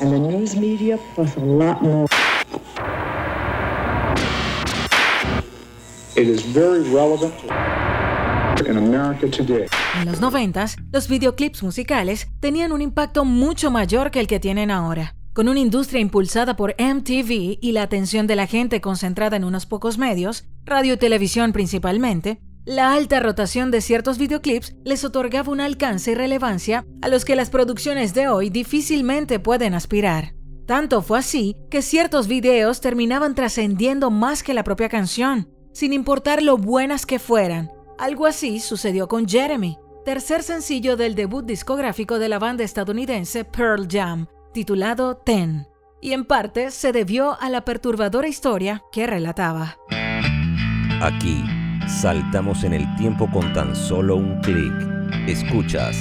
and the news media plus a lot more. It is very relevant in America today. En los 90, los videoclips musicales tenían un impacto mucho mayor que el que tienen ahora. Con una industria impulsada por MTV y la atención de la gente concentrada en unos pocos medios, radio y televisión principalmente, la alta rotación de ciertos videoclips les otorgaba un alcance y relevancia a los que las producciones de hoy difícilmente pueden aspirar. Tanto fue así que ciertos videos terminaban trascendiendo más que la propia canción, sin importar lo buenas que fueran. Algo así sucedió con Jeremy, tercer sencillo del debut discográfico de la banda estadounidense Pearl Jam, titulado Ten, y en parte se debió a la perturbadora historia que relataba. Aquí saltamos en el tiempo con tan solo un clic. Escuchas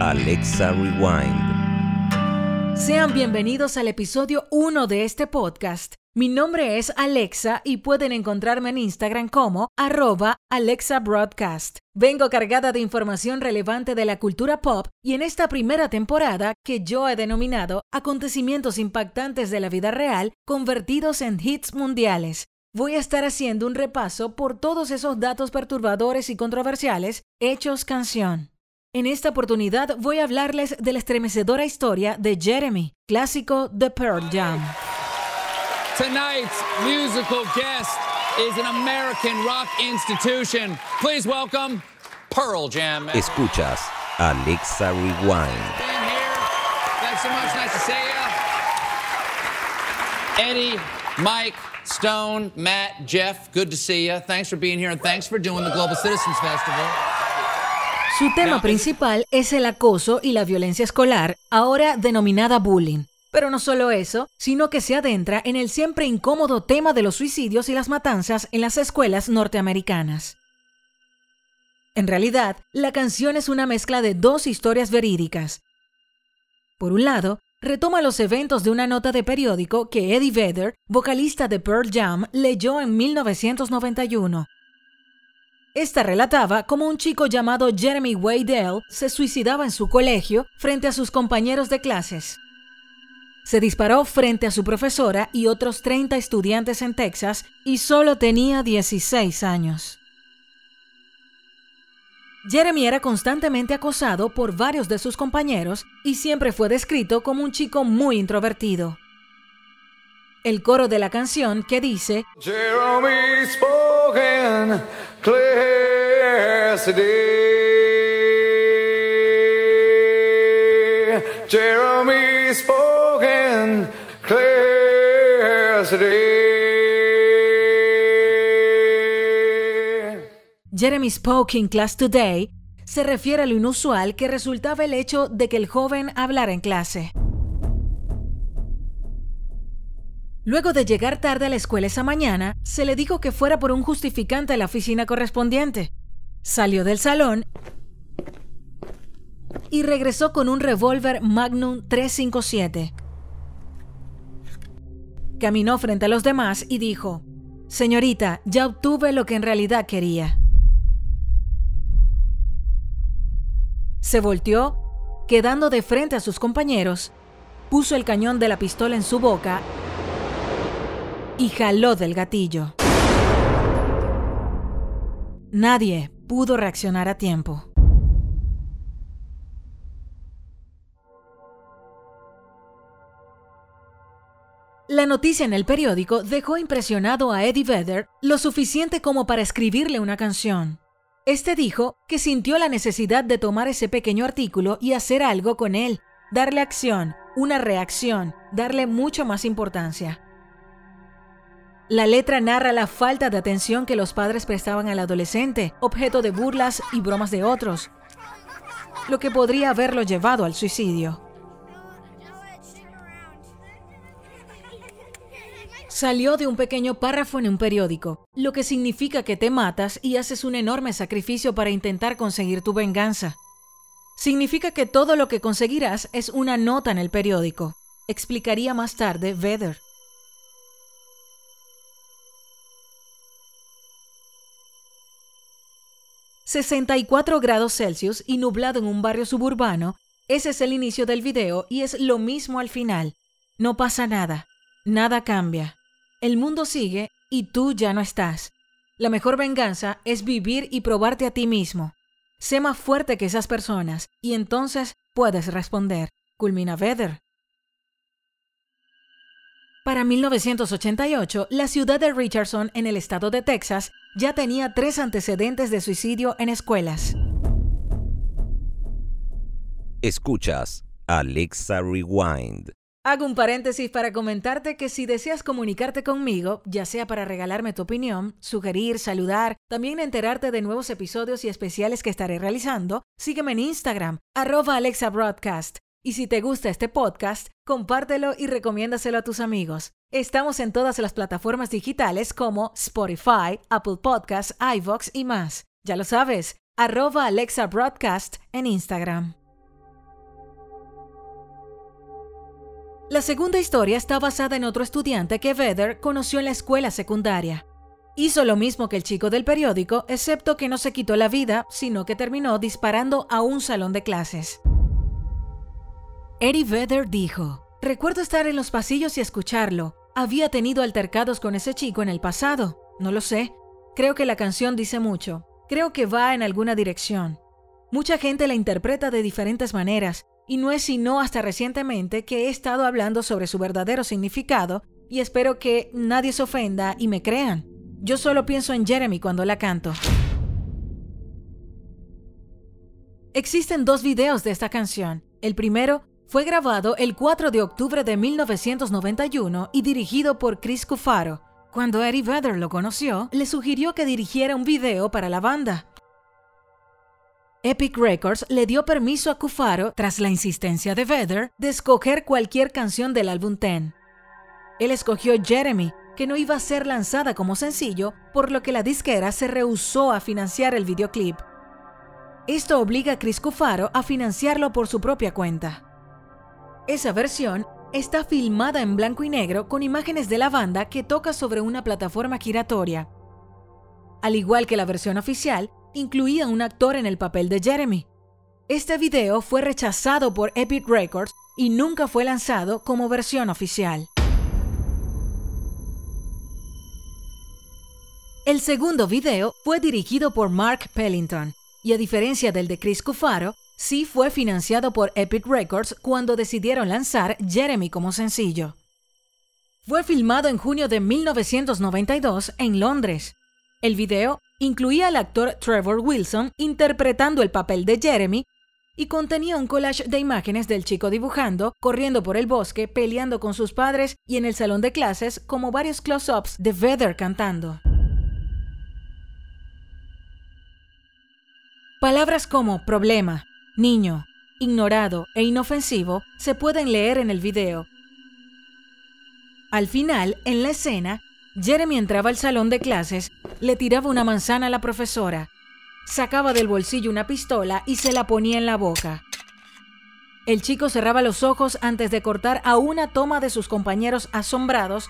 Alexa Rewind. Sean bienvenidos al episodio 1 de este podcast. Mi nombre es Alexa y pueden encontrarme en Instagram como arroba Alexa Broadcast. Vengo cargada de información relevante de la cultura pop y en esta primera temporada que yo he denominado acontecimientos impactantes de la vida real convertidos en hits mundiales. Voy a estar haciendo un repaso por todos esos datos perturbadores y controversiales hechos canción. En esta oportunidad voy a hablarles de la estremecedora historia de Jeremy, clásico de Pearl Jam. Tonight's musical guest is an American rock institution. Please welcome Pearl Jam. Escuchas Alexa Rewind. Being here. Thanks so much. Nice to see you. Eddie, Mike, Stone, Matt, Jeff, good to see you. Thanks for being here and thanks for doing the Global Citizens Festival. Su tema principal es el acoso y la violencia escolar, ahora denominada bullying. Pero no solo eso, sino que se adentra en el siempre incómodo tema de los suicidios y las matanzas en las escuelas norteamericanas. En realidad, la canción es una mezcla de dos historias verídicas. Por un lado, retoma los eventos de una nota de periódico que Eddie Vedder, vocalista de Pearl Jam, leyó en 1991. Esta relataba cómo un chico llamado Jeremy Waydell se suicidaba en su colegio frente a sus compañeros de clases. Se disparó frente a su profesora y otros 30 estudiantes en Texas y solo tenía 16 años. Jeremy era constantemente acosado por varios de sus compañeros y siempre fue descrito como un chico muy introvertido. El coro de la canción que dice Jeremy spoken. Jeremy spoken clear. Jeremy spoke in class today se refiere a lo inusual que resultaba el hecho de que el joven hablara en clase. Luego de llegar tarde a la escuela esa mañana, se le dijo que fuera por un justificante a la oficina correspondiente. Salió del salón y regresó con un revólver Magnum 357. Caminó frente a los demás y dijo, Señorita, ya obtuve lo que en realidad quería. Se volteó, quedando de frente a sus compañeros, puso el cañón de la pistola en su boca y jaló del gatillo. Nadie pudo reaccionar a tiempo. La noticia en el periódico dejó impresionado a Eddie Vedder lo suficiente como para escribirle una canción. Este dijo que sintió la necesidad de tomar ese pequeño artículo y hacer algo con él, darle acción, una reacción, darle mucho más importancia. La letra narra la falta de atención que los padres prestaban al adolescente, objeto de burlas y bromas de otros, lo que podría haberlo llevado al suicidio. Salió de un pequeño párrafo en un periódico, lo que significa que te matas y haces un enorme sacrificio para intentar conseguir tu venganza. Significa que todo lo que conseguirás es una nota en el periódico, explicaría más tarde Vedder. ...64 grados Celsius y nublado en un barrio suburbano... ...ese es el inicio del video y es lo mismo al final... No pasa nada, nada cambia. El mundo sigue y tú ya no estás. La mejor venganza es vivir y probarte a ti mismo. Sé más fuerte que esas personas y entonces puedes responder. Culmina Vedder. Para 1988, la ciudad de Richardson, en el estado de Texas, ya tenía tres antecedentes de suicidio en escuelas. Escuchas Alexa Rewind. Hago un paréntesis para comentarte que si deseas comunicarte conmigo, ya sea para regalarme tu opinión, sugerir, saludar, también enterarte de nuevos episodios y especiales que estaré realizando, sígueme en Instagram, arroba Alexa Broadcast. Y si te gusta este podcast, compártelo y recomiéndaselo a tus amigos. Estamos en todas las plataformas digitales como Spotify, Apple Podcasts, iVoox y más. Ya lo sabes, arroba Alexa Broadcast en Instagram. La segunda historia está basada en otro estudiante que Vedder conoció en la escuela secundaria. Hizo lo mismo que el chico del periódico, excepto que no se quitó la vida, sino que terminó disparando a un salón de clases. Eddie Vedder dijo, recuerdo estar en los pasillos y escucharlo. Había tenido altercados con ese chico en el pasado. No lo sé. Creo que la canción dice mucho. Creo que va en alguna dirección. Mucha gente la interpreta de diferentes maneras, y no es sino hasta recientemente que he estado hablando sobre su verdadero significado, y espero que nadie se ofenda y me crean. Yo solo pienso en Jeremy cuando la canto. Existen dos videos de esta canción. El primero fue grabado el 4 de octubre de 1991 y dirigido por Chris Cufaro. Cuando Eddie Vedder lo conoció, le sugirió que dirigiera un video para la banda. Epic Records le dio permiso a Cufaro, tras la insistencia de Vedder, de escoger cualquier canción del álbum Ten. Él escogió Jeremy, que no iba a ser lanzada como sencillo, por lo que la disquera se rehusó a financiar el videoclip. Esto obliga a Chris Cufaro a financiarlo por su propia cuenta. Esa versión está filmada en blanco y negro con imágenes de la banda que toca sobre una plataforma giratoria. Al igual que la versión oficial, incluía un actor en el papel de Jeremy. Este video fue rechazado por Epic Records y nunca fue lanzado como versión oficial. El segundo video fue dirigido por Mark Pellington y a diferencia del de Chris Cufaro, sí fue financiado por Epic Records cuando decidieron lanzar Jeremy como sencillo. Fue filmado en junio de 1992 en Londres. El video incluía al actor Trevor Wilson interpretando el papel de Jeremy y contenía un collage de imágenes del chico dibujando, corriendo por el bosque, peleando con sus padres y en el salón de clases como varios close-ups de Vedder cantando. Palabras como problema, niño, ignorado e inofensivo se pueden leer en el video. Al final, en la escena, Jeremy entraba al salón de clases, le tiraba una manzana a la profesora, sacaba del bolsillo una pistola y se la ponía en la boca. El chico cerraba los ojos antes de cortar a una toma de sus compañeros asombrados,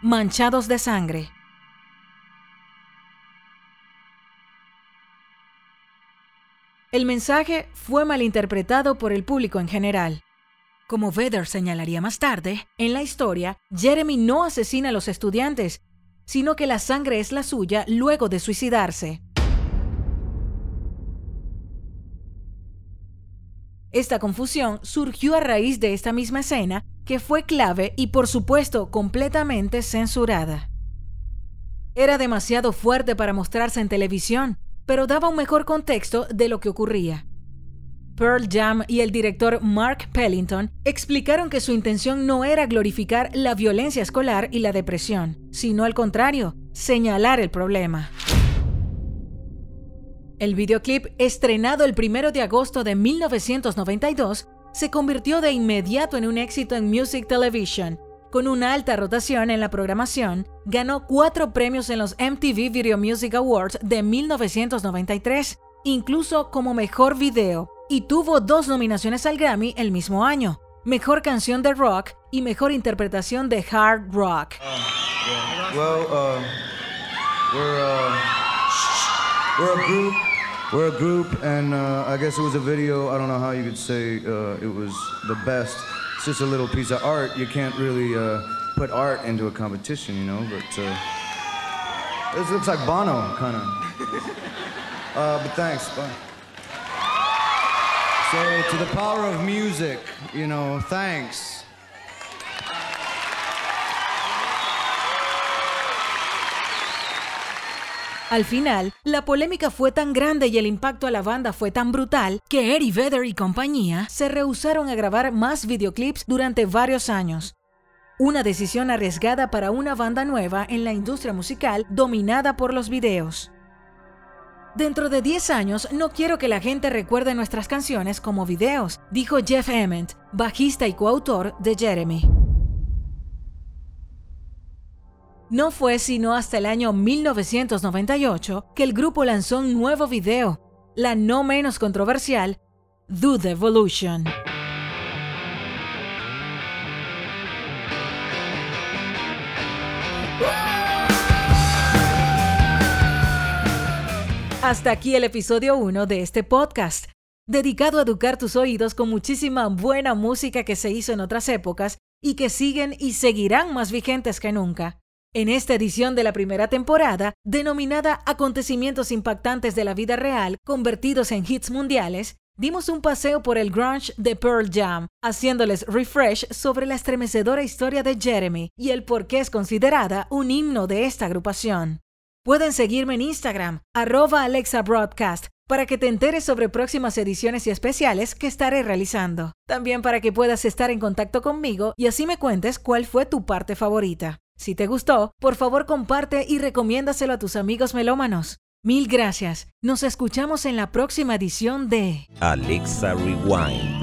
manchados de sangre. El mensaje fue malinterpretado por el público en general. Como Vedder señalaría más tarde, en la historia, Jeremy no asesina a los estudiantes, sino que la sangre es la suya luego de suicidarse. Esta confusión surgió a raíz de esta misma escena, que fue clave y por supuesto completamente censurada. Era demasiado fuerte para mostrarse en televisión, pero daba un mejor contexto de lo que ocurría. Pearl Jam y el director Mark Pellington explicaron que su intención no era glorificar la violencia escolar y la depresión, sino al contrario, señalar el problema. El videoclip, estrenado el 1 de agosto de 1992, se convirtió de inmediato en un éxito en Music Television. Con una alta rotación en la programación, ganó cuatro premios en los MTV Video Music Awards de 1993, incluso como mejor video, y tuvo dos nominaciones al Grammy el mismo año, Mejor Canción de Rock y Mejor Interpretación de Hard Rock. Well, uh, we're, uh, we're a group We're a group, and uh, I guess it was a video. I don't know how you could say uh, it was the best. It's just a little piece of art. You can't really uh, put art into a competition, you know. But uh, this looks like Bono, kind of. But thanks. Bye. So to the power of music, you know, thanks. Al final, la polémica fue tan grande y el impacto a la banda fue tan brutal que Eddie Vedder y compañía se rehusaron a grabar más videoclips durante varios años. Una decisión arriesgada para una banda nueva en la industria musical dominada por los videos. Dentro de 10 años no quiero que la gente recuerde nuestras canciones como videos, dijo Jeff Ament, bajista y coautor de Jeremy. No fue sino hasta el año 1998 que el grupo lanzó un nuevo video, la no menos controversial Do the Evolution. Hasta aquí el episodio 1 de este podcast, dedicado a educar tus oídos con muchísima buena música que se hizo en otras épocas y que siguen y seguirán más vigentes que nunca. En esta edición de la primera temporada, denominada Acontecimientos impactantes de la vida real convertidos en hits mundiales, dimos un paseo por el grunge de Pearl Jam, haciéndoles refresh sobre la estremecedora historia de Jeremy y el por qué es considerada un himno de esta agrupación. Pueden seguirme en Instagram, arroba Alexa Broadcast, para que te enteres sobre próximas ediciones y especiales que estaré realizando. También para que puedas estar en contacto conmigo y así me cuentes cuál fue tu parte favorita. Si te gustó, por favor comparte y recomiéndaselo a tus amigos melómanos. Mil gracias. Nos escuchamos en la próxima edición de Alexa Rewind.